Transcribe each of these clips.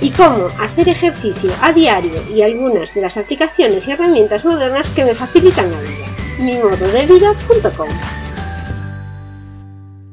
y cómo hacer ejercicio a diario y algunas de las aplicaciones y herramientas modernas que me facilitan la vida. mimododevida.com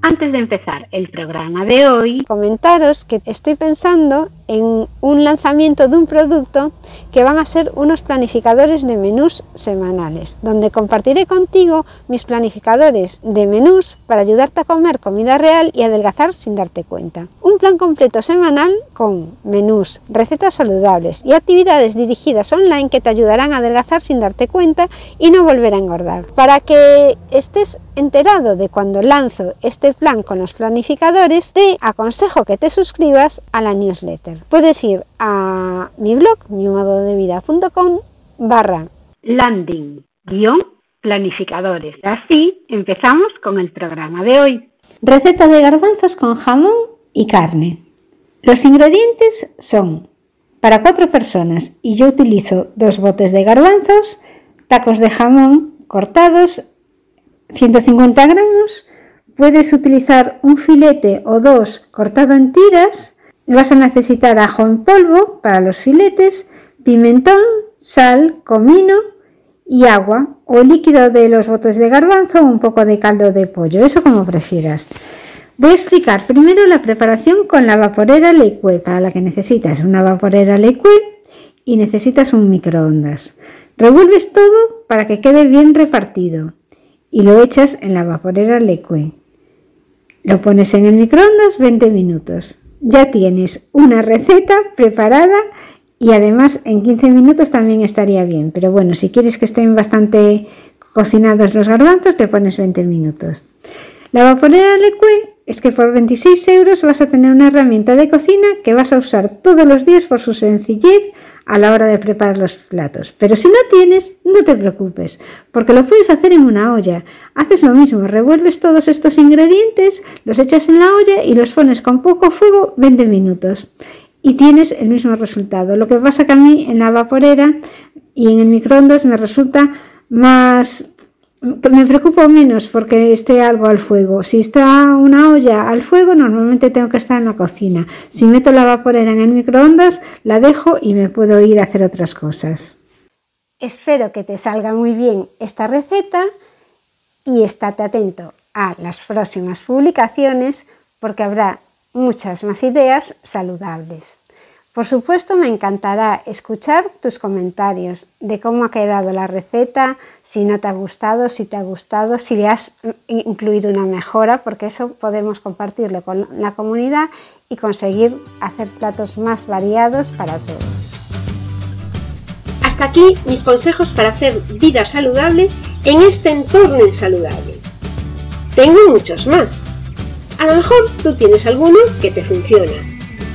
antes de empezar el programa de hoy, comentaros que estoy pensando en un lanzamiento de un producto que van a ser unos planificadores de menús semanales, donde compartiré contigo mis planificadores de menús para ayudarte a comer comida real y adelgazar sin darte cuenta. Un plan completo semanal con menús, recetas saludables y actividades dirigidas online que te ayudarán a adelgazar sin darte cuenta y no volver a engordar. Para que estés enterado de cuando lanzo este plan con los planificadores, te aconsejo que te suscribas a la newsletter. Puedes ir a mi blog, mimododevida.com barra landing guion planificadores. Así empezamos con el programa de hoy. Receta de garbanzos con jamón y carne. Los ingredientes son para cuatro personas y yo utilizo dos botes de garbanzos, tacos de jamón cortados, 150 gramos, puedes utilizar un filete o dos cortado en tiras, Vas a necesitar ajo en polvo para los filetes, pimentón, sal, comino y agua o líquido de los botes de garbanzo o un poco de caldo de pollo, eso como prefieras. Voy a explicar primero la preparación con la vaporera Leque, para la que necesitas una vaporera Leque y necesitas un microondas. Revuelves todo para que quede bien repartido y lo echas en la vaporera Leque. Lo pones en el microondas 20 minutos ya tienes una receta preparada y además en 15 minutos también estaría bien. Pero bueno, si quieres que estén bastante cocinados los garbanzos, te pones 20 minutos. La vaporera Leque es que por 26 euros vas a tener una herramienta de cocina que vas a usar todos los días por su sencillez a la hora de preparar los platos. Pero si no tienes, no te preocupes, porque lo puedes hacer en una olla. Haces lo mismo, revuelves todos estos ingredientes, los echas en la olla y los pones con poco fuego 20 minutos. Y tienes el mismo resultado. Lo que pasa que a mí en la vaporera y en el microondas me resulta más me preocupo menos porque esté algo al fuego. Si está una olla al fuego, normalmente tengo que estar en la cocina. Si meto la vaporera en el microondas, la dejo y me puedo ir a hacer otras cosas. Espero que te salga muy bien esta receta y estate atento a las próximas publicaciones porque habrá muchas más ideas saludables. Por supuesto, me encantará escuchar tus comentarios de cómo ha quedado la receta, si no te ha gustado, si te ha gustado, si le has incluido una mejora, porque eso podemos compartirlo con la comunidad y conseguir hacer platos más variados para todos. Hasta aquí mis consejos para hacer vida saludable en este entorno insaludable. Tengo muchos más. A lo mejor tú tienes alguno que te funciona